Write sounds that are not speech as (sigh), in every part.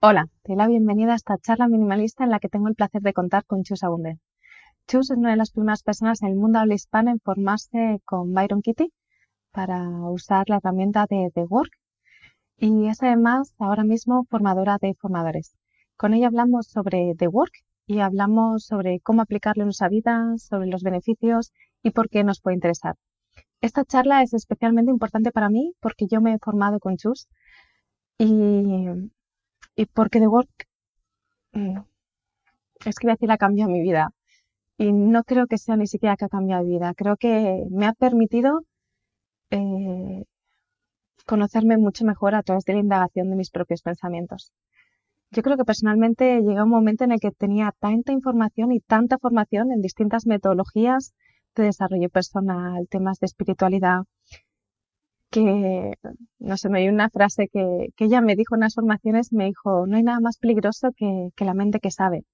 Hola, te la bienvenida a esta charla minimalista en la que tengo el placer de contar con Chus Abunde. Chus es una de las primeras personas en el mundo habla hispana en formarse con Byron Kitty para usar la herramienta de The Work y es además ahora mismo formadora de formadores. Con ella hablamos sobre The Work y hablamos sobre cómo aplicarlo en nuestra vida, sobre los beneficios y por qué nos puede interesar. Esta charla es especialmente importante para mí porque yo me he formado con Chus y y porque The Work mm, es que voy a decir ha cambiado mi vida. Y no creo que sea ni siquiera que ha cambiado mi vida, creo que me ha permitido eh, conocerme mucho mejor a través de la indagación de mis propios pensamientos. Yo creo que personalmente llega un momento en el que tenía tanta información y tanta formación en distintas metodologías de desarrollo personal, temas de espiritualidad, que, no sé, me dio una frase que, que, ella me dijo en las formaciones, me dijo, no hay nada más peligroso que, que la mente que sabe.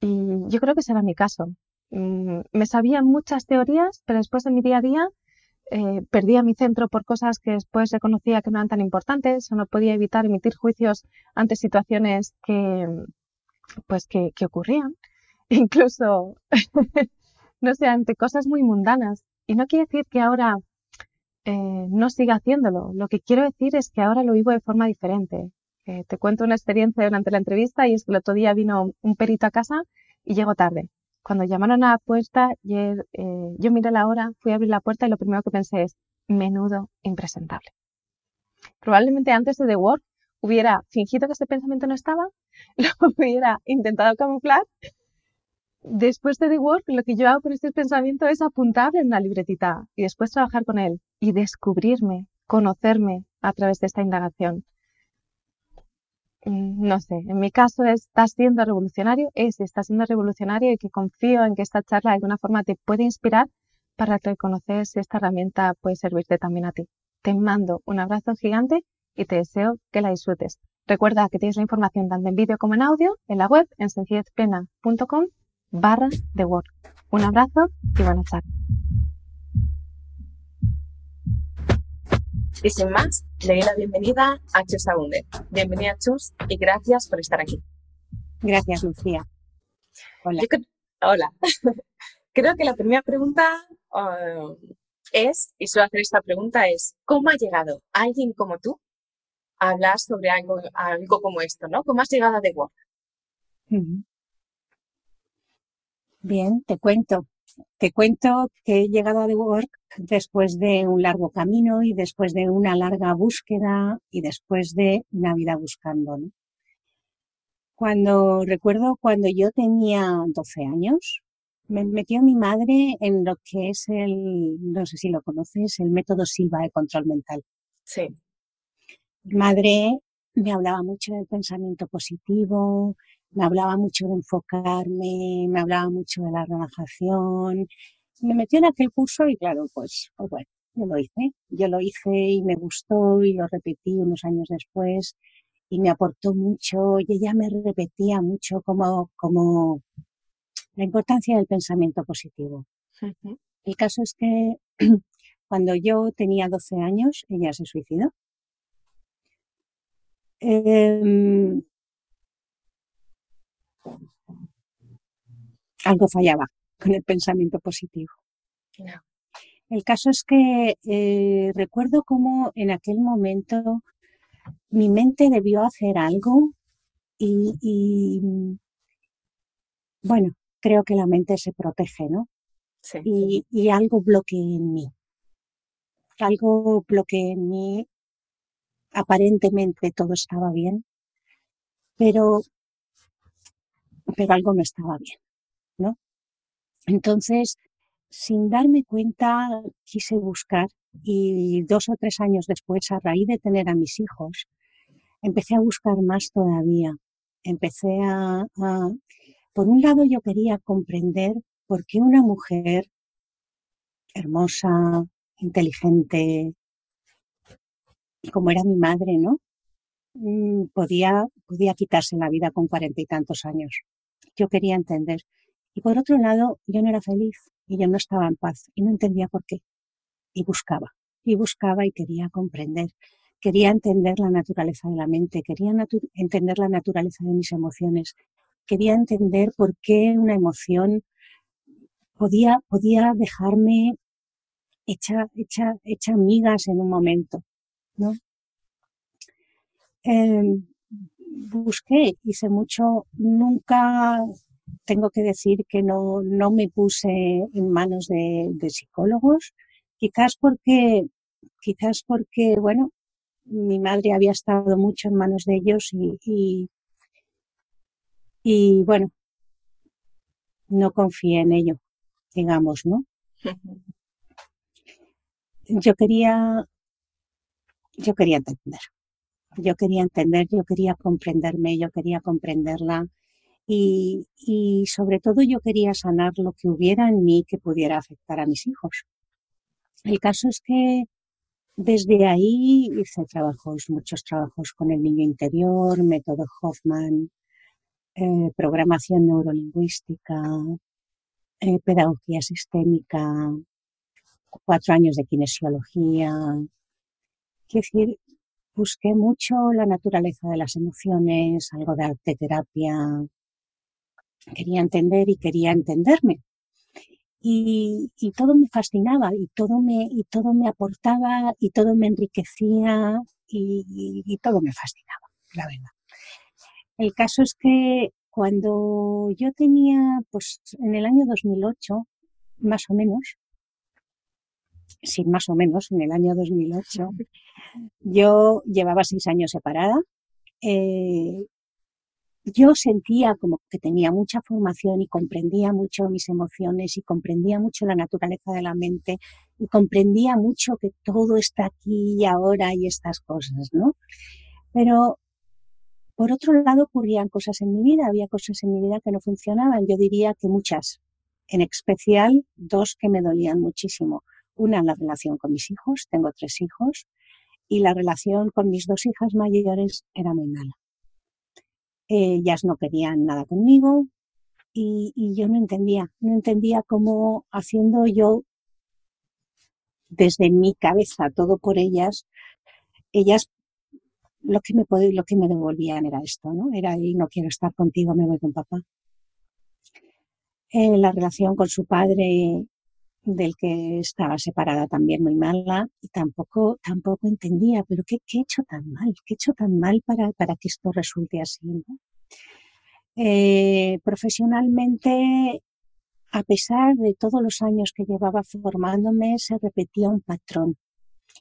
Y yo creo que ese era mi caso. Mm, me sabía muchas teorías, pero después de mi día a día eh, perdía mi centro por cosas que después reconocía que no eran tan importantes o no podía evitar emitir juicios ante situaciones que, pues que, que ocurrían. (laughs) Incluso, (laughs) no sé, ante cosas muy mundanas. Y no quiere decir que ahora eh, no siga haciéndolo. Lo que quiero decir es que ahora lo vivo de forma diferente. Eh, te cuento una experiencia durante la entrevista y es que el otro día vino un perito a casa y llegó tarde. Cuando llamaron a la puerta, eh, yo miré la hora, fui a abrir la puerta y lo primero que pensé es, menudo impresentable. Probablemente antes de The Work hubiera fingido que ese pensamiento no estaba, (laughs) lo hubiera intentado camuflar después de The Work, lo que yo hago con este pensamiento es apuntarle en una libretita y después trabajar con él y descubrirme, conocerme a través de esta indagación. Mm, no sé, en mi caso está siendo revolucionario, es, está siendo revolucionario y que confío en que esta charla de alguna forma te puede inspirar para reconocer si esta herramienta puede servirte también a ti. Te mando un abrazo gigante y te deseo que la disfrutes. Recuerda que tienes la información tanto en vídeo como en audio en la web en sencillezplena.com barra de Word. Un abrazo y buenas tardes. Y sin más, le doy la bienvenida a Chus Abunde. Bienvenida Chus y gracias por estar aquí. Gracias, Lucía. Hola. hola. (laughs) creo que la primera pregunta uh, es, y suelo hacer esta pregunta, es ¿cómo ha llegado alguien como tú a hablar sobre algo, algo como esto, ¿no? ¿Cómo has llegado a The Work? Bien, te cuento. Te cuento que he llegado a The Work después de un largo camino y después de una larga búsqueda y después de una vida buscando. Cuando recuerdo cuando yo tenía 12 años, me metió mi madre en lo que es el, no sé si lo conoces, el método Silva de control mental. Sí. Mi madre me hablaba mucho del pensamiento positivo, me hablaba mucho de enfocarme, me hablaba mucho de la relajación. Me metió en aquel curso y claro, pues, pues bueno, yo lo hice. Yo lo hice y me gustó y lo repetí unos años después y me aportó mucho y ella me repetía mucho como, como la importancia del pensamiento positivo. El caso es que (clears throat) cuando yo tenía 12 años, ella se suicidó. Eh, algo fallaba con el pensamiento positivo. El caso es que eh, recuerdo cómo en aquel momento mi mente debió hacer algo y, bueno, creo que la mente se protege, ¿no? Sí. Y, y algo bloqueé en mí. Algo bloqueé en mí. Aparentemente todo estaba bien, pero pero algo no estaba bien, ¿no? Entonces, sin darme cuenta, quise buscar y dos o tres años después, a raíz de tener a mis hijos, empecé a buscar más todavía. Empecé a, a por un lado yo quería comprender por qué una mujer hermosa, inteligente, como era mi madre, ¿no? Mm, podía, podía quitarse la vida con cuarenta y tantos años yo quería entender. Y por otro lado, yo no era feliz y yo no estaba en paz y no entendía por qué. Y buscaba, y buscaba y quería comprender quería entender la naturaleza de la mente, quería entender la naturaleza de mis emociones, quería entender por qué una emoción podía, podía dejarme hecha, hecha, hecha migas en un momento, ¿no? Em, busqué, hice mucho, nunca tengo que decir que no, no me puse en manos de, de psicólogos, quizás porque, quizás porque, bueno, mi madre había estado mucho en manos de ellos y, y, y bueno, no confié en ello, digamos, ¿no? (laughs) Yo quería, yo quería entender, yo quería entender, yo quería comprenderme, yo quería comprenderla y, y sobre todo yo quería sanar lo que hubiera en mí que pudiera afectar a mis hijos. El caso es que desde ahí hice trabajos, muchos trabajos con el niño interior, método Hoffman, eh, programación neurolingüística, eh, pedagogía sistémica, cuatro años de kinesiología. Quiero decir, busqué mucho la naturaleza de las emociones, algo de arte terapia. Quería entender y quería entenderme y, todo me fascinaba y todo me, y todo me aportaba y todo me enriquecía y, y, todo me fascinaba, la verdad. El caso es que cuando yo tenía, pues en el año 2008, más o menos, sí, más o menos, en el año 2008, (laughs) yo llevaba seis años separada. Eh, yo sentía como que tenía mucha formación y comprendía mucho mis emociones y comprendía mucho la naturaleza de la mente y comprendía mucho que todo está aquí y ahora y estas cosas, ¿no? Pero por otro lado ocurrían cosas en mi vida, había cosas en mi vida que no funcionaban, yo diría que muchas, en especial dos que me dolían muchísimo. Una, la relación con mis hijos, tengo tres hijos, y la relación con mis dos hijas mayores era muy mala ellas no querían nada conmigo y, yo no entendía, no entendía cómo haciendo yo desde mi cabeza todo por ellas, ellas lo que me lo que me devolvían era esto, ¿no? Era y no quiero estar contigo, me voy con papá. Eh, la relación con su padre del que estaba separada también muy mala y tampoco, tampoco entendía, pero ¿qué, he hecho tan mal? ¿Qué he hecho tan mal para, para que esto resulte así? Eh, profesionalmente, a pesar de todos los años que llevaba formándome, se repetía un patrón.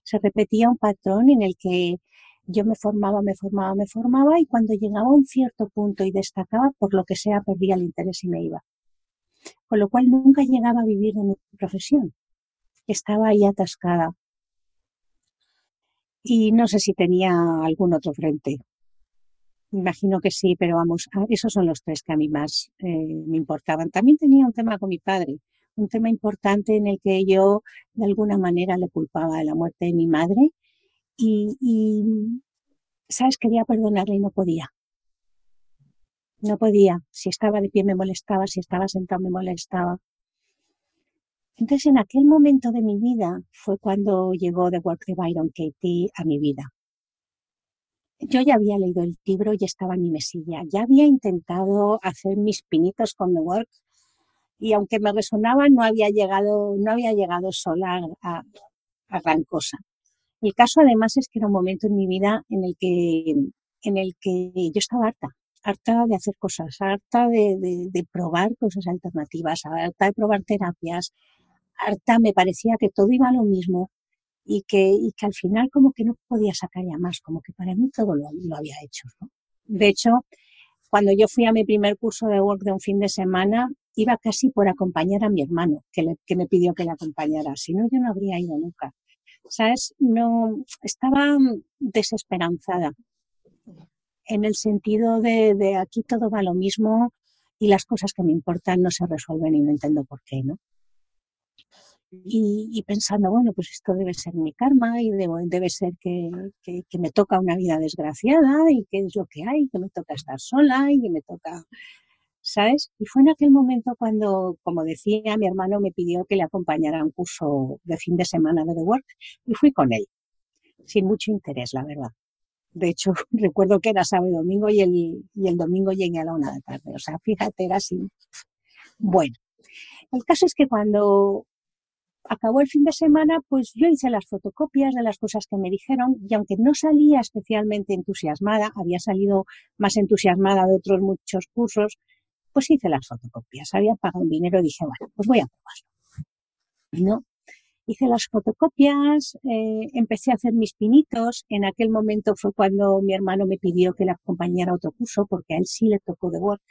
Se repetía un patrón en el que yo me formaba, me formaba, me formaba y cuando llegaba a un cierto punto y destacaba, por lo que sea, perdía el interés y me iba con lo cual nunca llegaba a vivir de mi profesión. Estaba ahí atascada. Y no sé si tenía algún otro frente. Imagino que sí, pero vamos, ah, esos son los tres que a mí más eh, me importaban. También tenía un tema con mi padre, un tema importante en el que yo de alguna manera le culpaba de la muerte de mi madre y, y ¿sabes? Quería perdonarle y no podía. No podía. Si estaba de pie me molestaba, si estaba sentado me molestaba. Entonces, en aquel momento de mi vida fue cuando llegó The Work de Byron Katie a mi vida. Yo ya había leído el libro y estaba en mi mesilla. Ya había intentado hacer mis pinitos con The Work y aunque me resonaba, no había llegado, no había llegado sola a, a gran cosa. El caso además es que era un momento en mi vida en el que, en el que yo estaba harta harta de hacer cosas, harta de, probar cosas alternativas, harta de probar terapias, harta me parecía que todo iba a lo mismo y que, al final como que no podía sacar ya más, como que para mí todo lo, había hecho. De hecho, cuando yo fui a mi primer curso de work de un fin de semana, iba casi por acompañar a mi hermano, que, que me pidió que le acompañara. Si no, yo no habría ido nunca. ¿Sabes? No, estaba desesperanzada en el sentido de, aquí todo va lo mismo y las cosas que me importan no se resuelven y no entiendo por qué, ¿no? Y, pensando, bueno, pues esto debe ser mi karma y debe ser que, que, que, me toca una vida desgraciada y que es lo que hay, que me toca estar sola y que me toca, ¿sabes? Y fue en aquel momento cuando, como decía, mi hermano me pidió que le acompañara a un curso de fin de semana de The Work y fui con él. sin mucho interés, la verdad. De hecho, (laughs) recuerdo que era sábado y domingo y el, y el domingo llegué a la una de la tarde. O sea, fíjate, era así. Bueno, el caso es que cuando acabó el fin de semana, pues yo hice las fotocopias de las cosas que me dijeron y aunque no salía especialmente entusiasmada, había salido más entusiasmada de otros muchos cursos, pues hice las fotocopias. Había pagado un dinero y dije, bueno, pues voy a probarlo. ¿No? Hice las fotocopias, eh, empecé a hacer mis pinitos. En aquel momento fue cuando mi hermano me pidió que le acompañara a otro curso, porque a él sí le tocó de work,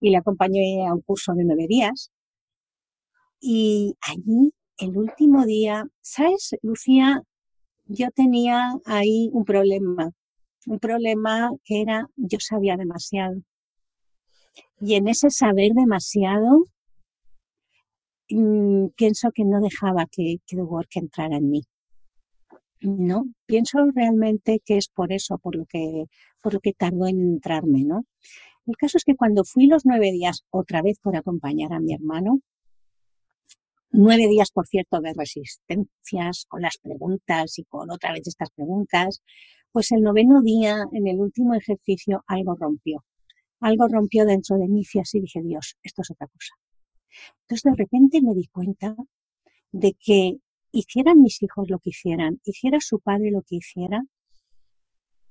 y le acompañé a un curso de nueve días. Y allí, el último día, ¿sabes, Lucía? Yo tenía ahí un problema, un problema que era, yo sabía demasiado. Y en ese saber demasiado, mm, pienso que no dejaba que, que The Work entrara en mí. No, pienso realmente que es por eso, por lo que, por lo que tardó en entrarme, ¿no? El caso es que cuando fui los nueve días otra vez por acompañar a mi hermano, nueve días, por cierto, de resistencias con las preguntas y con otra vez estas preguntas, pues el noveno día, en el último ejercicio, algo rompió algo rompió dentro de mí y así dije, Dios, esto es otra cosa. Entonces de repente me di cuenta de que hicieran mis hijos lo que hicieran, hiciera su padre lo que hiciera,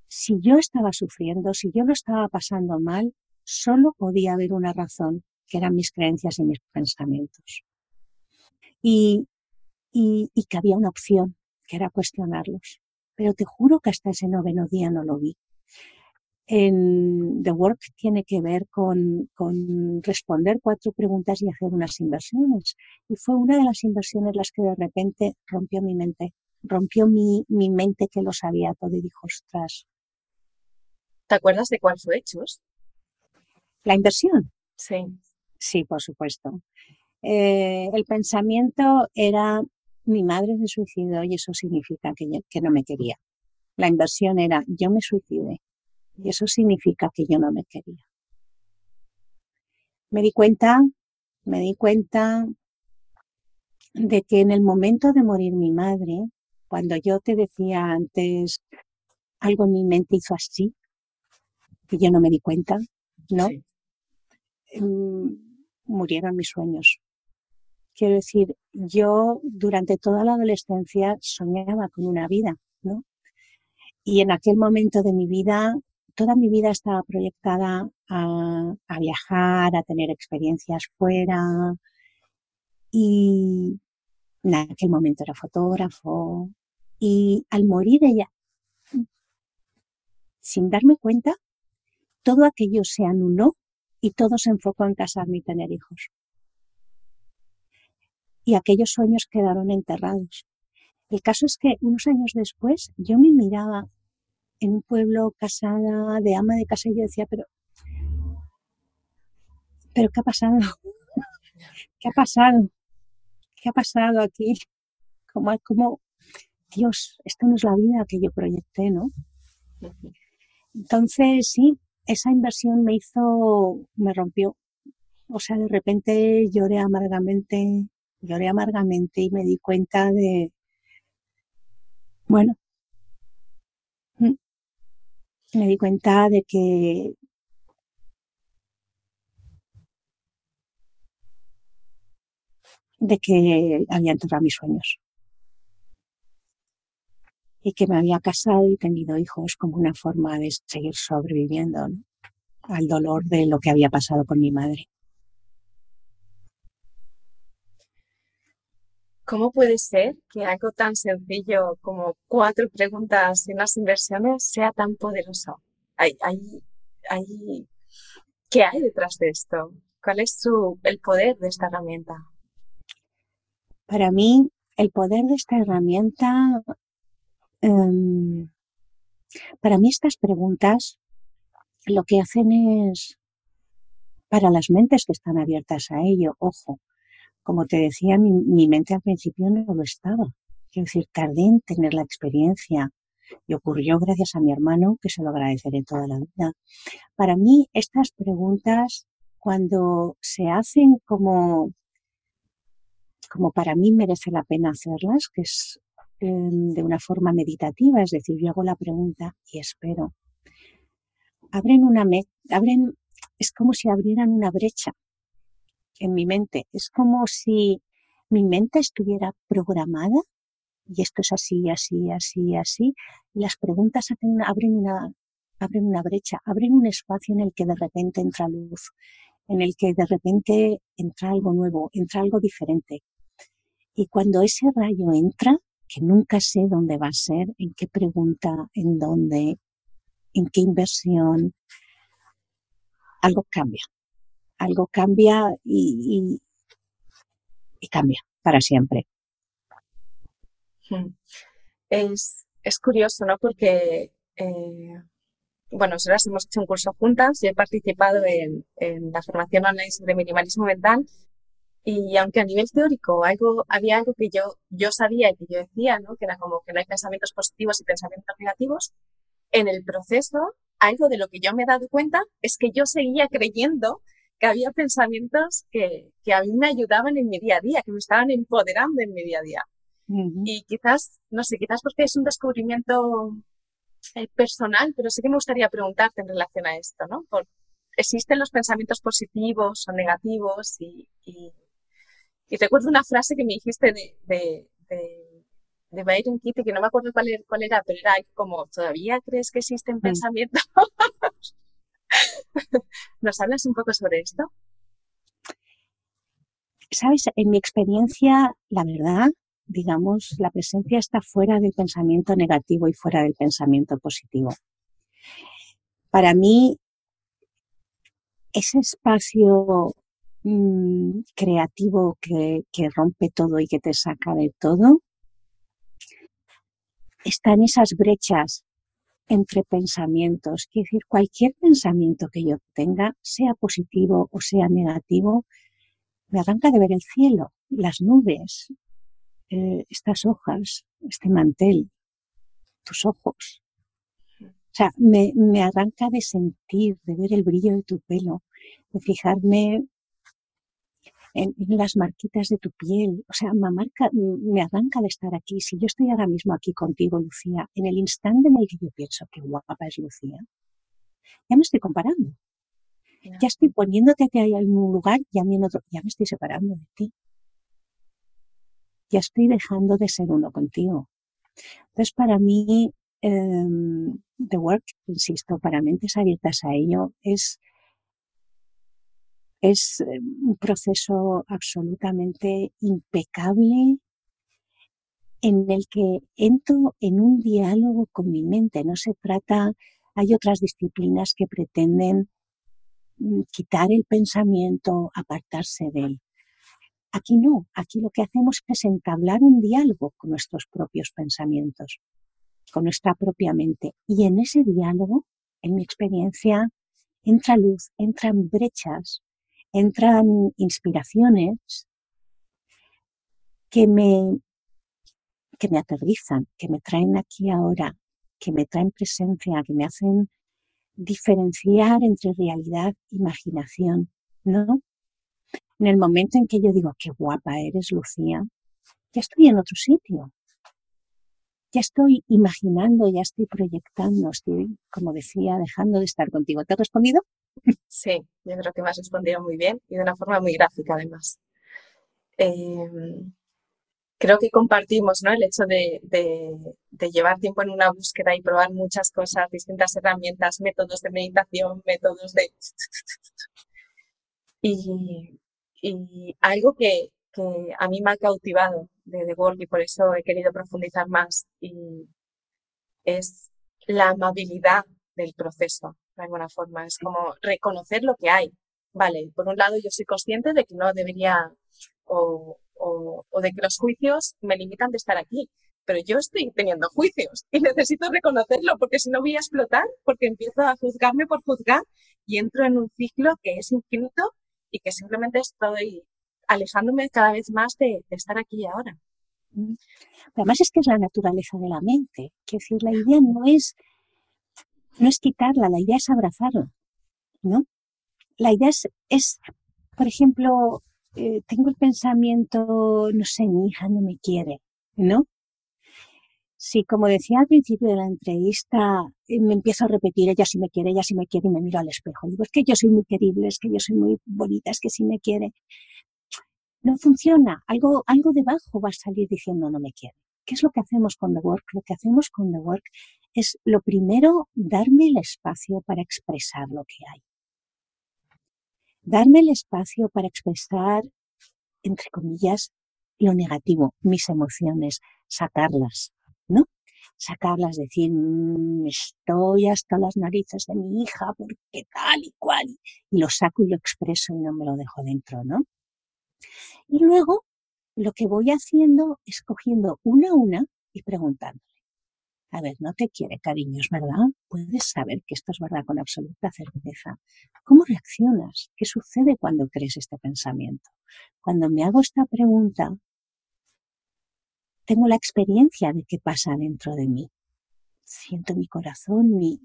si yo estaba sufriendo, si yo lo estaba pasando mal, solo podía haber una razón, que eran mis creencias y mis pensamientos. Y, y, y que había una opción, que era cuestionarlos. Pero te juro que hasta ese noveno día no lo vi en The Work tiene que ver con, con, responder cuatro preguntas y hacer unas inversiones. Y fue una de las inversiones las que de repente rompió mi mente, rompió mi, mi mente que lo sabía todo y dijo, ostras. ¿Te acuerdas de cuál fue, Chus? La inversión. Sí. Sí, por supuesto. Eh, el pensamiento era, mi madre se suicidó y eso significa que, que no me quería. La inversión era, yo me suicidé y eso significa que yo no me quería. Me di cuenta, me di cuenta de que en el momento de morir mi madre, cuando yo te decía antes, algo en mi mente hizo así, que yo no me di cuenta, ¿no? Mm, murieron mis sueños. Quiero decir, yo durante toda la adolescencia soñaba con una vida, ¿no? Y en aquel momento de mi vida toda mi vida estaba proyectada a, viajar, a tener experiencias fuera. Y en aquel momento era fotógrafo. Y al morir ella, sin darme cuenta, todo aquello se anuló y todo se enfocó en casarme y tener hijos. Y aquellos sueños quedaron enterrados. El caso es que unos años después yo me miraba en un pueblo casada, de ama de casa, y yo decía, pero, pero ¿qué ha pasado? (laughs) ¿Qué ha pasado? ¿Qué ha pasado aquí? Como, como, Dios, esto no es la vida que yo proyecté, ¿no? Entonces, sí, esa inversión me hizo, me rompió. O sea, de repente lloré amargamente, lloré amargamente y me di cuenta de, bueno, me di cuenta de que de que había enterrado mis sueños y que me había casado y tenido hijos como una forma de seguir sobreviviendo al dolor de lo que había pasado con mi madre. ¿Cómo puede ser que algo tan sencillo como cuatro preguntas en las inversiones sea tan poderoso? ¿Hay, qué hay detrás de esto? ¿Cuál es el poder de esta herramienta? Para mí, el poder de esta herramienta, em, para mí estas preguntas lo que hacen es, para las mentes que están abiertas a ello, ojo, como te decía, mi, mente al principio no lo estaba. Quiero decir, tardé en tener la experiencia y ocurrió gracias a mi hermano, que se lo agradeceré toda la vida. Para mí, estas preguntas, cuando se hacen como, como para mí merece la pena hacerlas, que es em, de una forma meditativa, es decir, yo hago la pregunta y espero. Abren una abren, es como si abrieran una brecha en mi mente. Es como si mi mente estuviera programada y esto es así, así, así, así. Y las preguntas abren, una, abren una brecha, abren un espacio en el que de repente entra luz, en el que de repente entra algo nuevo, entra algo diferente. Y cuando ese rayo entra, que nunca sé dónde va a ser, en qué pregunta, en dónde, en qué inversión, algo cambia. Algo cambia y, cambia para siempre. Es, es curioso, ¿no? Porque, eh, bueno, nosotras hemos hecho un curso juntas, y he participado en, en, la formación online sobre minimalismo mental y aunque a nivel teórico algo, había algo que yo, yo sabía y que yo decía, ¿no? Que era como que no hay pensamientos positivos y pensamientos negativos, en el proceso, algo de lo que yo me he dado cuenta es que yo seguía creyendo que había pensamientos que, que a mí me ayudaban en mi día a día, que me estaban empoderando en mi día a día. Y quizás, no sé, quizás porque es un descubrimiento eh, personal, pero sí que me gustaría preguntarte en relación a esto, ¿no? Por, ¿Existen los pensamientos positivos o negativos? Y, y, y, recuerdo una frase que me dijiste de, de, de, de Byron Kitty, que no me acuerdo cuál era, cuál era, pero era como, ¿todavía crees que existen mm. pensamientos? (laughs) (laughs) ¿Nos hablas un poco sobre esto? Sabes, en mi experiencia, la verdad, digamos, la presencia está fuera del pensamiento negativo y fuera del pensamiento positivo. Para mí, ese espacio mm, creativo que, que rompe todo y que te saca de todo, está en esas brechas entre pensamientos. Quiere decir, cualquier pensamiento que yo tenga, sea positivo o sea negativo, me arranca de ver el cielo, las nubes, eh, estas hojas, este mantel, tus ojos. O sea, me, me arranca de sentir, de ver el brillo de tu pelo, de fijarme en, las marquitas de tu piel. O sea, me, marca, me arranca de estar aquí. Si yo estoy ahora mismo aquí contigo, Lucía, en el instante en el que yo pienso que guapa es Lucía, ya me estoy comparando. Ya estoy poniéndote que hay en un lugar y a mí en otro. Ya me estoy separando de ti ya estoy dejando de ser uno contigo. Entonces, para mí, em, The Work, insisto, para mentes abiertas a ello, es, es em, un proceso absolutamente impecable en el que entro en un diálogo con mi mente. No se trata, hay otras disciplinas que pretenden mm, quitar el pensamiento, apartarse de él. Aquí no, aquí lo que hacemos es entablar un diálogo con nuestros propios pensamientos, con nuestra propia mente. Y en ese diálogo, en mi experiencia, entra luz, entran brechas, entran inspiraciones que me, que me aterrizan, que me traen aquí ahora, que me traen presencia, que me hacen diferenciar entre realidad e imaginación, ¿no? En el momento en que yo digo, qué guapa eres, Lucía, ya estoy en otro sitio. Ya estoy imaginando, ya estoy proyectando, estoy, como decía, dejando de estar contigo. ¿Te he respondido? Sí, yo creo que me has respondido muy bien y de una forma muy gráfica además. Em, creo que compartimos ¿no? el hecho de, llevar tiempo en una búsqueda y probar muchas cosas, distintas herramientas, métodos de meditación, métodos de... (laughs) Y, algo que, a mí me ha cautivado de The Work y por eso he querido profundizar más es la amabilidad del proceso, de alguna forma. Es como reconocer lo que hay. Vale, por un lado yo soy consciente de que no debería o, o, o de que los juicios me limitan de estar aquí, pero yo estoy teniendo juicios y (laughs) necesito reconocerlo porque si no voy a explotar, porque empiezo a juzgarme por juzgar y entro en un ciclo que es infinito y que simplemente estoy alejándome cada vez más de, estar aquí y ahora. Mm. Además es que es la naturaleza de la mente. Quiero decir, la idea no es, no es quitarla, la idea es abrazarla, ¿no? La idea es, es por ejemplo, eh, tengo el pensamiento, no sé, mi hija no me quiere, ¿no? si, como decía al principio de la entrevista, eh, me empiezo a repetir, ella sí me quiere, ella sí me quiere, y me miro al espejo. Digo, es que yo soy muy querible, es que yo soy muy bonita, es que sí me quiere. No funciona. Algo, algo debajo va a salir diciendo no me quiere. ¿Qué es lo que hacemos con The Work? Lo que hacemos con The Work es, lo primero, darme el espacio para expresar lo que hay. Darme el espacio para expresar, entre comillas, lo negativo, mis emociones, sacarlas, ¿no? Sacarlas, decir, mm, estoy hasta las narices de mi hija porque tal y cual, y lo saco y lo expreso y no me lo dejo dentro, ¿no? Y luego lo que voy haciendo es cogiendo una a una y preguntándole. A ver, no te quiere, cariños, ¿verdad? Puedes saber que esto es verdad con absoluta certeza. ¿Cómo reaccionas? ¿Qué sucede cuando crees este pensamiento? Cuando me hago esta pregunta, tengo la experiencia de qué pasa dentro de mí. Siento mi corazón, mi...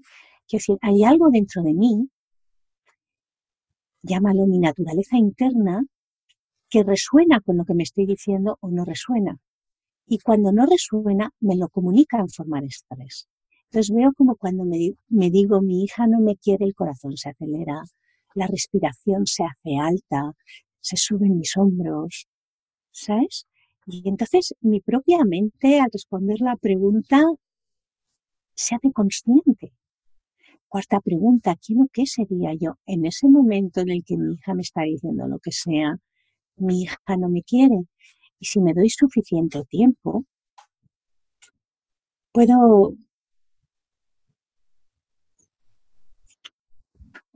Hay algo dentro de mí, llámalo mi naturaleza interna, que resuena con lo que me estoy diciendo o no resuena. Y cuando no resuena, me lo comunica en forma de estrés. Entonces veo como cuando me, me digo, mi hija no me quiere, el corazón se acelera, la respiración se hace alta, se suben mis hombros, ¿sabes? Y entonces mi propia mente, al responder la pregunta, se hace consciente. Cuarta pregunta, ¿quién o qué sería yo en ese momento en el que mi hija me está diciendo lo que sea? Mi hija no me quiere. Y si me doy suficiente tiempo, puedo,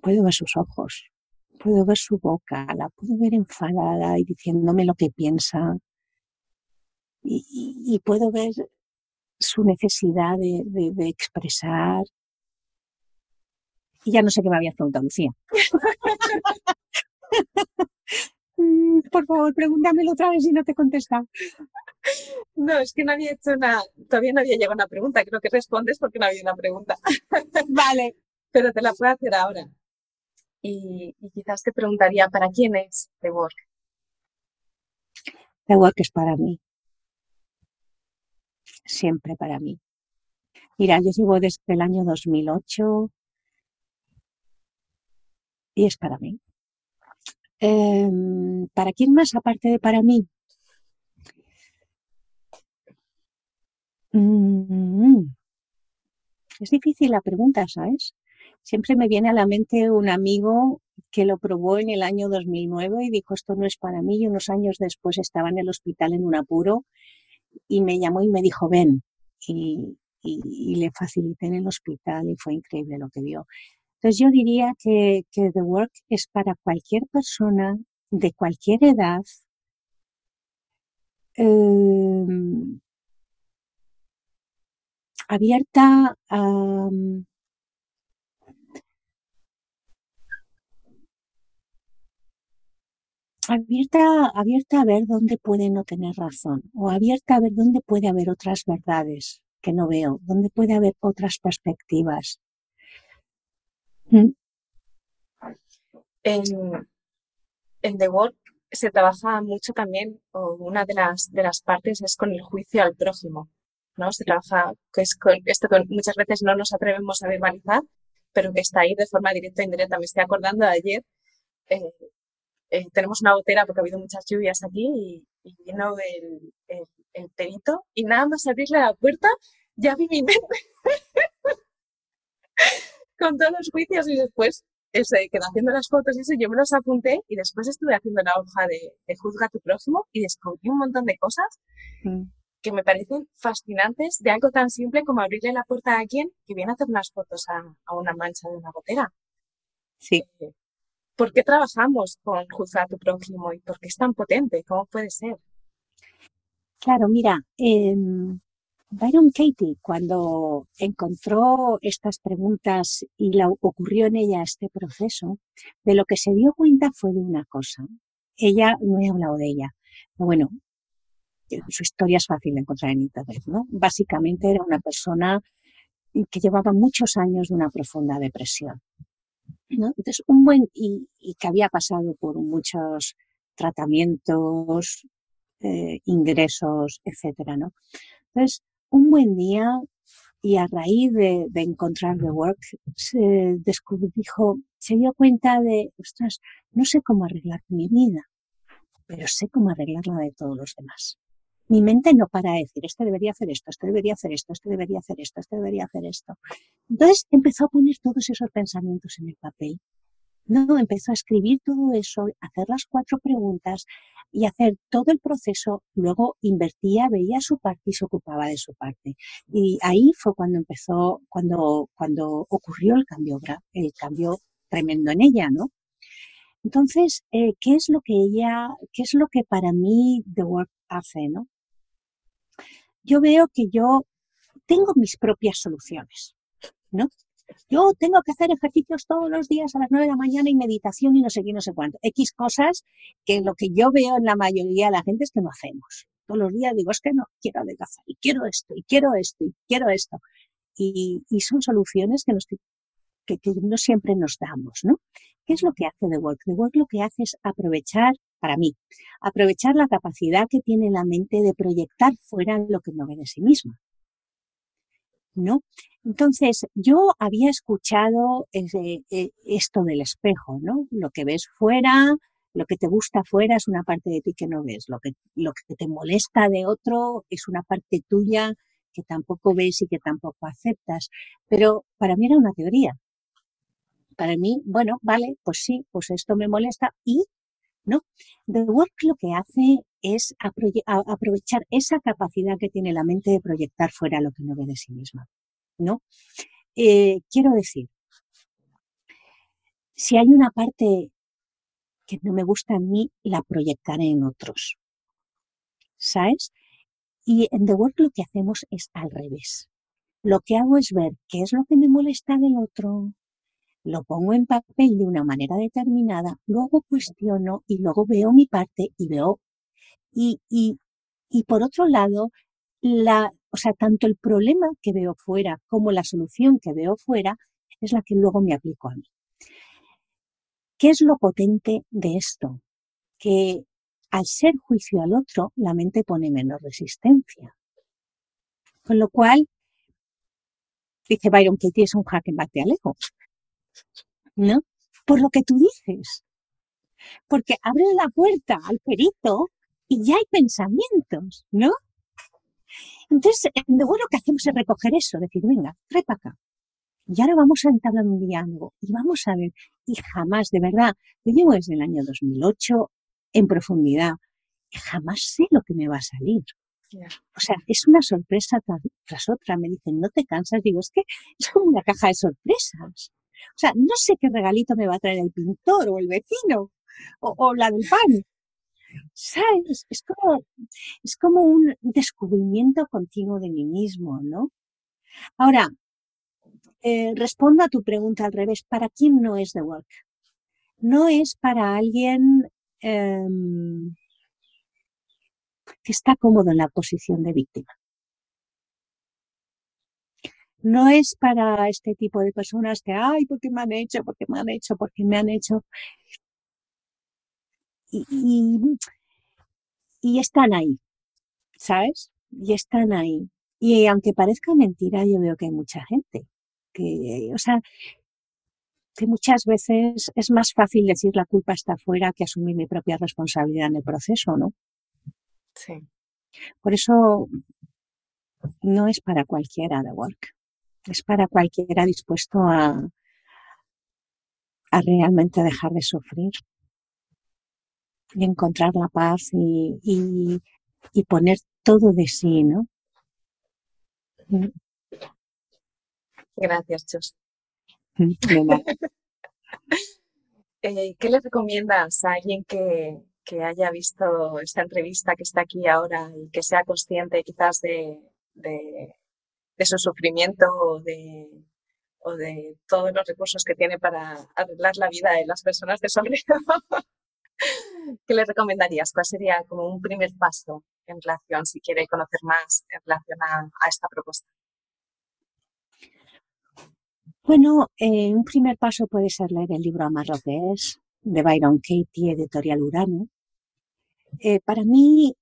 puedo ver sus ojos, puedo ver su boca, la puedo ver enfadada y diciéndome lo que piensa, y, puedo ver su necesidad de, expresar. Y ya no sé qué me habías preguntado, Lucía. (laughs) Por favor, pregúntamelo otra vez si no te he contestado. No, es que no había hecho una, todavía no había llegado una pregunta, creo que respondes porque no había una pregunta. (laughs) Vale. Pero te la puedo hacer ahora. Y, y quizás te preguntaría, ¿para quién es The Work? The Work es para mí siempre para mí. Mira, yo llevo desde el año 2008 y es para mí. Em, ¿Para quién más aparte de para mí? Mm, es difícil la pregunta, ¿sabes? Siempre me viene a la mente un amigo que lo probó en el año 2009 y dijo esto no es para mí y unos años después estaba en el hospital en un apuro y me llamó y me dijo, ven. Y, le facilité en el hospital y fue increíble lo que vio. Entonces yo diría que, The Work es para cualquier persona de cualquier edad, em, abierta a, abierta, abierta a ver dónde puede no tener razón o abierta a ver dónde puede haber otras verdades que no veo, dónde puede haber otras perspectivas. En, en, The Work se trabaja mucho también, o una de las, de las partes es con el juicio al prójimo, ¿no? Se trabaja, que es con esto que muchas veces no nos atrevemos a verbalizar, pero que está ahí de forma directa e indirecta. Me estoy acordando de ayer, eh, eh, tenemos una botera porque ha habido muchas lluvias aquí y, vino el, el, perito y nada más abrirle la puerta ya vi mi mente (laughs) con todos los juicios y después ese, quedó haciendo las fotos y eso, yo me los apunté y después estuve haciendo la hoja de, de juzga a tu próximo y descubrí un montón de cosas mm. que me parecen fascinantes de algo tan simple como abrirle la puerta a alguien que viene a hacer unas fotos a, a una mancha de una botera. Sí. Eh, ¿Por qué trabajamos con juzgar a tu prójimo y por qué es tan potente? ¿Cómo puede ser? Claro, mira, em, Byron Katie, cuando encontró estas preguntas y la, ocurrió en ella este proceso, de lo que se dio cuenta fue de una cosa. Ella, no he hablado de ella, pero bueno, su historia es fácil de encontrar en Internet, ¿no? Básicamente era una persona que llevaba muchos años de una profunda depresión. Entonces, un buen, y, que había pasado por muchos tratamientos, eh, ingresos, etcétera, ¿no? Entonces, un buen día y a raíz de, encontrar The Work, se dijo, se dio cuenta de, ostras, no sé cómo arreglar mi vida, pero sé cómo arreglar la de todos los demás. Mi mente no para de decir, este debería hacer esto, este debería hacer esto, este debería hacer esto, este debería hacer esto. Entonces empezó a poner todos esos pensamientos en el papel. No, empezó a escribir todo eso, hacer las cuatro preguntas y hacer todo el proceso. Luego invertía, veía su parte y se ocupaba de su parte. Y ahí fue cuando empezó, cuando, cuando ocurrió el cambio, el cambio tremendo en ella, ¿no? Entonces, eh, ¿qué es lo que ella, qué es lo que para mí The Work hace, no? yo veo que yo tengo mis propias soluciones, ¿no? Yo tengo que hacer ejercicios todos los días a las nueve de la mañana y meditación y no sé qué, no sé cuánto. X cosas que lo que yo veo en la mayoría de la gente es que no hacemos. Todos los días digo, es que no, quiero adelgazar y quiero esto y quiero esto y quiero esto. Y, son soluciones que, nos, que, que no siempre nos damos, ¿no? ¿Qué es lo que hace The Work? The Work lo que hace es aprovechar, para mí, aprovechar la capacidad que tiene la mente de proyectar fuera lo que no ve de sí misma. ¿No? Entonces, yo había escuchado eh, esto del espejo, ¿no? Lo que ves fuera, lo que te gusta fuera es una parte de ti que no ves, lo que, lo que te molesta de otro es una parte tuya que tampoco ves y que tampoco aceptas. Pero para mí era una teoría para mí, bueno, vale, pues sí, pues esto me molesta y ¿no? The Work lo que hace es aprovechar esa capacidad que tiene la mente de proyectar fuera lo que no ve de sí misma, ¿no? Eh, quiero decir, si hay una parte que no me gusta en mí, la proyectaré en otros, ¿sabes? Y en The Work lo que hacemos es al revés. Lo que hago es ver qué es lo que me molesta del otro, lo pongo en papel de una manera determinada, luego cuestiono y luego veo mi parte y veo, y, y, y por otro lado, la, o sea, tanto el problema que veo fuera como la solución que veo fuera es la que luego me aplico a mí. ¿Qué es lo potente de esto? Que al ser juicio al otro, la mente pone menos resistencia. Con lo cual, dice Byron que es un jaque mate al ego. ¿no? Por lo que tú dices. Porque abre la puerta al perito y ya hay pensamientos, ¿no? Entonces, lo bueno que hacemos es recoger eso, decir, venga, trae para acá. Y ahora vamos a entablar un diálogo y vamos a ver, y jamás, de verdad, yo llevo desde el año 2008 en profundidad jamás sé lo que me va a salir. O sea, es una sorpresa tras otra. Me dicen, ¿no te cansas? Digo, es que es como una caja de sorpresas. O sea, no sé qué regalito me va a traer el pintor o el vecino o, la del pan. ¿Sabes? Es como, es como un descubrimiento continuo de mí mismo, ¿no? Ahora, eh, respondo a tu pregunta al revés. ¿Para quién no es The Work? No es para alguien em, que está cómodo en la posición de víctima no es para este tipo de personas que, ay, ¿por qué me han hecho? ¿Por qué me han hecho? ¿Por qué me han hecho? Y, y, están ahí, ¿sabes? Y están ahí. Y aunque parezca mentira, yo veo que hay mucha gente que, o sea, que muchas veces es más fácil decir la culpa está afuera que asumir mi propia responsabilidad en el proceso, ¿no? Sí. Por eso no es para cualquiera de work es para cualquiera dispuesto a, a realmente dejar de sufrir encontrar la paz y, y, poner todo de sí, ¿no? Gracias, Chus. (laughs) Eh, ¿Qué le recomiendas a alguien que, que, haya visto esta entrevista, que está aquí ahora y que sea consciente quizás de, de de su sufrimiento o de, o de todos los recursos que tiene para arreglar la vida de las personas de su (laughs) ¿Qué le recomendarías? ¿Cuál sería como un primer paso en relación, si quiere conocer más en relación a, esta propuesta? Bueno, eh, un primer paso puede ser leer el libro Amar de Byron Katie, editorial Urano. Eh, para mí,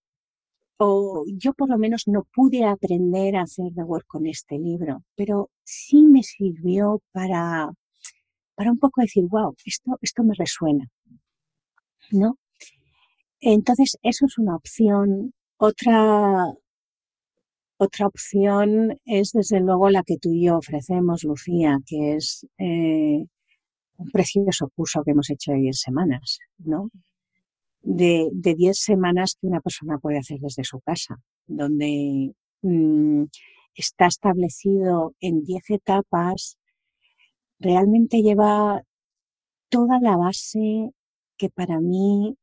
o yo por lo menos no pude aprender a hacer The Work con este libro, pero sí me sirvió para, para un poco decir, wow, esto, esto me resuena, ¿no? Entonces, eso es una opción. Otra, otra opción es, desde luego, la que tú y yo ofrecemos, Lucía, que es eh, un precioso curso que hemos hecho de 10 semanas, ¿no? De, de 10 semanas que una persona puede hacer desde su casa, donde mm, está establecido en 10 etapas, realmente lleva toda la base que para mí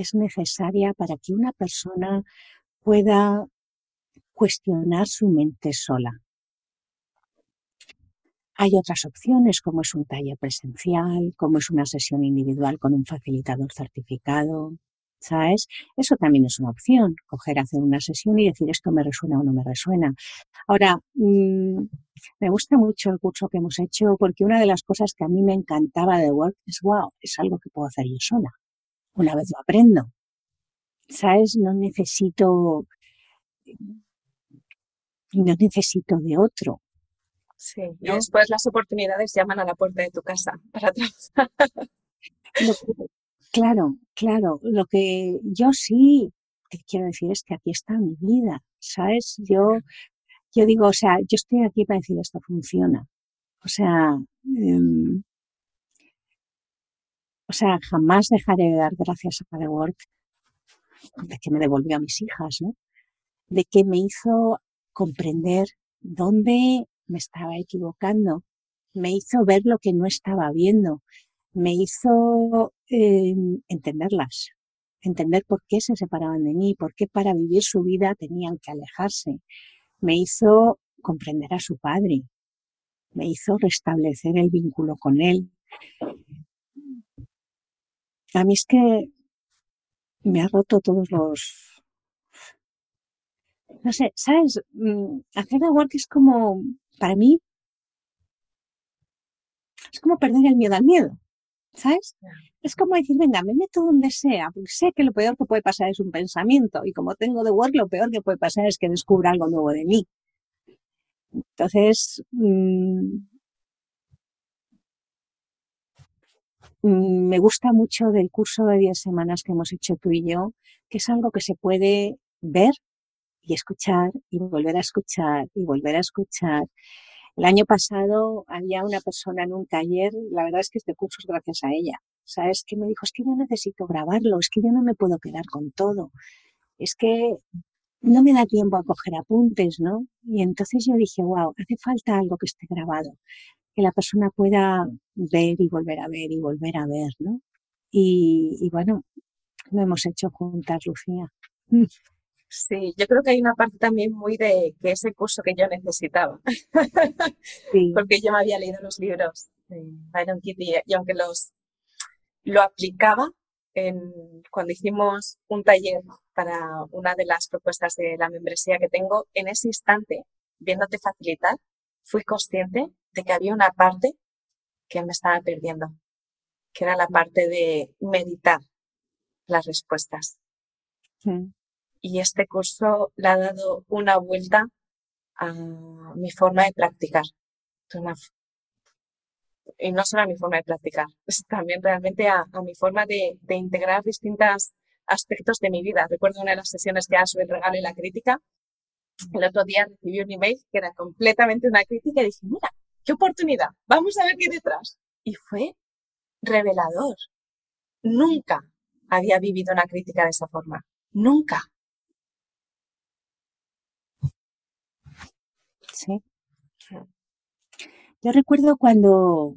es necesaria para que una persona pueda cuestionar su mente sola. Hay otras opciones, como es un taller presencial, como es una sesión individual con un facilitador certificado, ¿sabes? Eso también es una opción, coger, hacer una sesión y decir esto me resuena o no me resuena. Ahora, mmm, me gusta mucho el curso que hemos hecho porque una de las cosas que a mí me encantaba de Work es, wow, es algo que puedo hacer yo sola. Una vez lo aprendo. ¿Sabes? No necesito, no necesito de otro. Sí, y después las oportunidades llaman a la puerta de tu casa para trabajar. Claro, claro. Lo que yo sí te quiero decir es que aquí está mi vida, ¿sabes? Yo, yo digo, o sea, yo estoy aquí para decir esto funciona. O sea, em, o sea, jamás dejaré de dar gracias a The Work de que me devolvió a mis hijas, ¿no? De que me hizo comprender dónde me estaba equivocando, me hizo ver lo que no estaba viendo, me hizo eh, entenderlas, entender por qué se separaban de mí, por qué para vivir su vida tenían que alejarse. Me hizo comprender a su padre, me hizo restablecer el vínculo con él. A mí es que me ha roto todos los... No sé, ¿sabes? Mm, hacer the work es como, para mí, es como perder el miedo al miedo. ¿sabes? Es como decir, venga, me meto donde sea, porque sé que lo peor que puede pasar es un pensamiento y como tengo de Word, lo peor que puede pasar es que descubra algo nuevo de mí. Entonces, mmm, me gusta mucho del curso de 10 semanas que hemos hecho tú y yo, que es algo que se puede ver y escuchar y volver a escuchar y volver a escuchar el año pasado había una persona en un taller, la verdad es que este curso es gracias a ella. ¿Sabes? Que me dijo, es que yo necesito grabarlo, es que yo no me puedo quedar con todo. Es que no me da tiempo a coger apuntes, ¿no? Y entonces yo dije, wow, hace falta algo que esté grabado, que la persona pueda ver y volver a ver y volver a ver, ¿no? Y, y bueno, lo hemos hecho juntas, Lucía. Sí, yo creo que hay una parte también muy de que ese curso que yo necesitaba, Sí, (laughs) porque yo me había leído los libros de Byron Kitty y aunque los lo aplicaba en, cuando hicimos un taller para una de las propuestas de la membresía que tengo, en ese instante, viéndote facilitar, fui consciente de que había una parte que me estaba perdiendo, que era la parte de meditar las respuestas. mm, y este curso le ha dado una vuelta a mi forma de practicar. Y no solo a mi forma de practicar, (laughs) es también realmente a, a mi forma de, de integrar distintos aspectos de mi vida. Recuerdo una de las sesiones que sobre el regalo y la crítica. El otro día recibí un email que era completamente una crítica y dije, mira, qué oportunidad, vamos a ver qué detrás. Y fue revelador. Nunca había vivido una crítica de esa forma. Nunca. sí. Yo recuerdo cuando,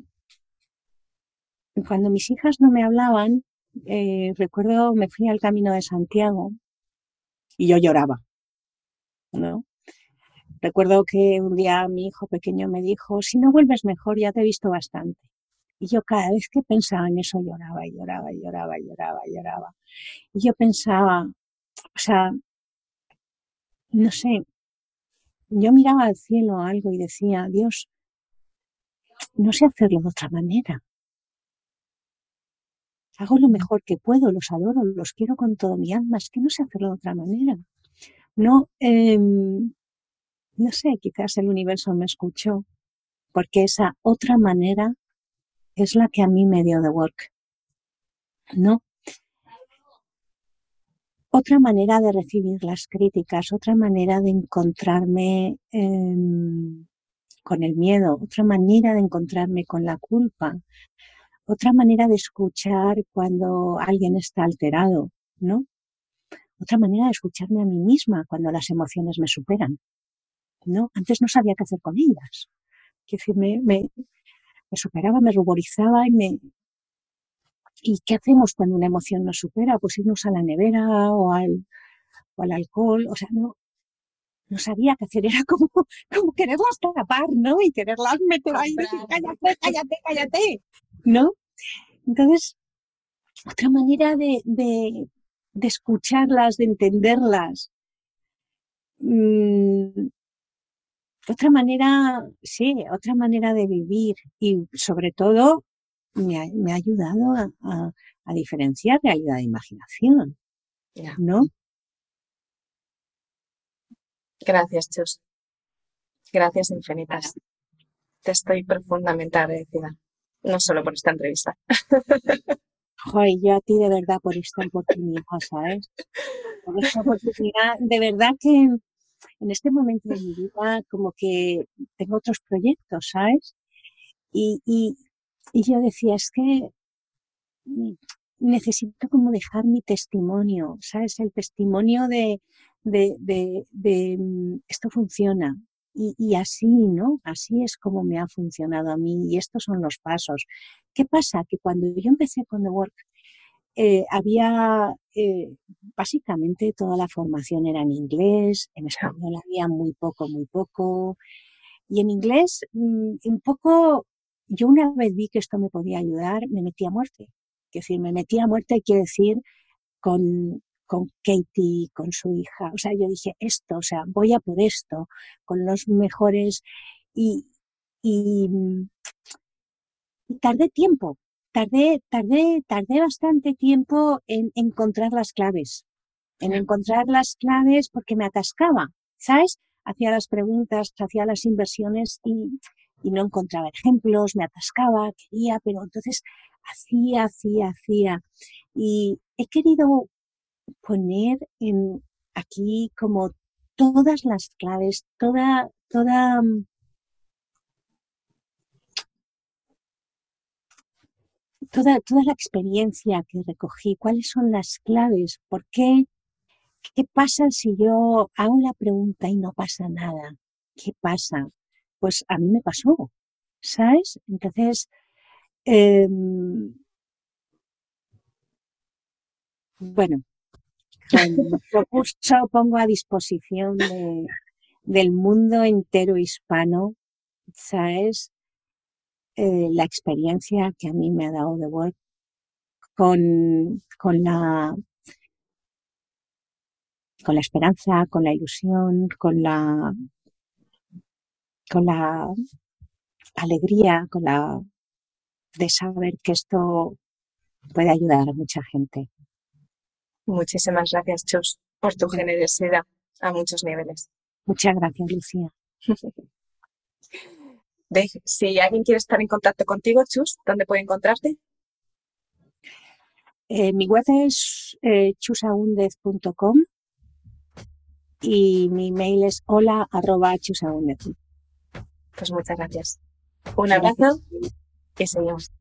cuando mis hijas no me hablaban, eh, recuerdo me fui al Camino de Santiago y yo lloraba, ¿no? Recuerdo que un día mi hijo pequeño me dijo, si no vuelves mejor, ya te he visto bastante. Y yo cada vez que pensaba en eso lloraba y lloraba y lloraba y lloraba y lloraba. Y yo pensaba, o sea, no sé, yo miraba al cielo algo y decía, Dios, no sé hacerlo de otra manera. Hago lo mejor que puedo, los adoro, los quiero con todo mi alma, es que no sé hacerlo de otra manera. No, em, no sé, quizás el universo me escuchó, porque esa otra manera es la que a mí me dio de work. ¿No? Otra manera de recibir las críticas, otra manera de encontrarme em, con el miedo, otra manera de encontrarme con la culpa, otra manera de escuchar cuando alguien está alterado, ¿no? Otra manera de escucharme a mí misma cuando las emociones me superan, ¿no? Antes no sabía qué hacer con ellas. Que decir, me, me, superaba, me ruborizaba y me... ¿Y qué hacemos cuando una emoción nos supera? Pues irnos a la nevera o al, o al alcohol, o sea, no, no sabía qué hacer, (laughs) era como, como quererlas tapar, ¿no? Y quererlas meter ahí decir, cállate, cállate, cállate, ¿no? Entonces, otra manera de, de, de escucharlas, de entenderlas. Mm, otra manera, sí, otra manera de vivir y sobre todo me ha, me ha ayudado a, a, diferenciar realidad e imaginación, ¿no? Gracias, Chus. Gracias infinitas. Te estoy profundamente agradecida, no solo por esta entrevista. Joder, yo a ti de verdad por esta oportunidad, ¿sabes? Por esta oportunidad, de verdad que en este momento de (laughs) mi vida como que tengo otros proyectos, ¿sabes? Y, y, y yo decía, es que necesito como dejar mi testimonio, ¿sabes? El testimonio de, de, de, de mm, esto funciona. Y, y, así, ¿no? Así es como me ha funcionado a mí y estos son los pasos. ¿Qué pasa? Que cuando yo empecé con The Work, eh, había eh, básicamente toda la formación era en inglés, en español había muy poco, muy poco. Y en inglés, mm, un poco, yo una vez vi que esto me podía ayudar, me metí a muerte. Es decir, me metí a muerte, quiere decir, con, con Katie, con su hija. O sea, yo dije esto, o sea, voy a por esto, con los mejores y, y, tardé tiempo, tardé, tardé, tardé bastante tiempo en encontrar las claves, en encontrar las claves porque me atascaba, ¿sabes? Hacía las preguntas, hacía las inversiones y, y no encontraba ejemplos, me atascaba, quería, pero entonces hacía, hacía, hacía. Y he querido poner en aquí como todas las claves, toda, toda, mm, toda, toda la experiencia que recogí, cuáles son las claves, por qué, qué pasa si yo hago la pregunta y no pasa nada, qué pasa. Pues a mí me pasó, ¿sabes? Entonces, em, bueno, curso (laughs) pongo a disposición del mundo entero hispano, ¿sabes? Eh, la experiencia que a mí me ha dado de Work con, con la con la esperanza, con la ilusión, con la con la alegría, con la de saber que esto puede ayudar a mucha gente. Muchísimas gracias, Chus, por tu generosidad a muchos niveles. Muchas gracias, Lucía. (laughs) si alguien quiere estar en contacto contigo, Chus, ¿dónde puede encontrarte? Eh, mi web es eh, chusaundez.com y mi mail es hola arroba Pues muchas gracias. Un abrazo y seguimos.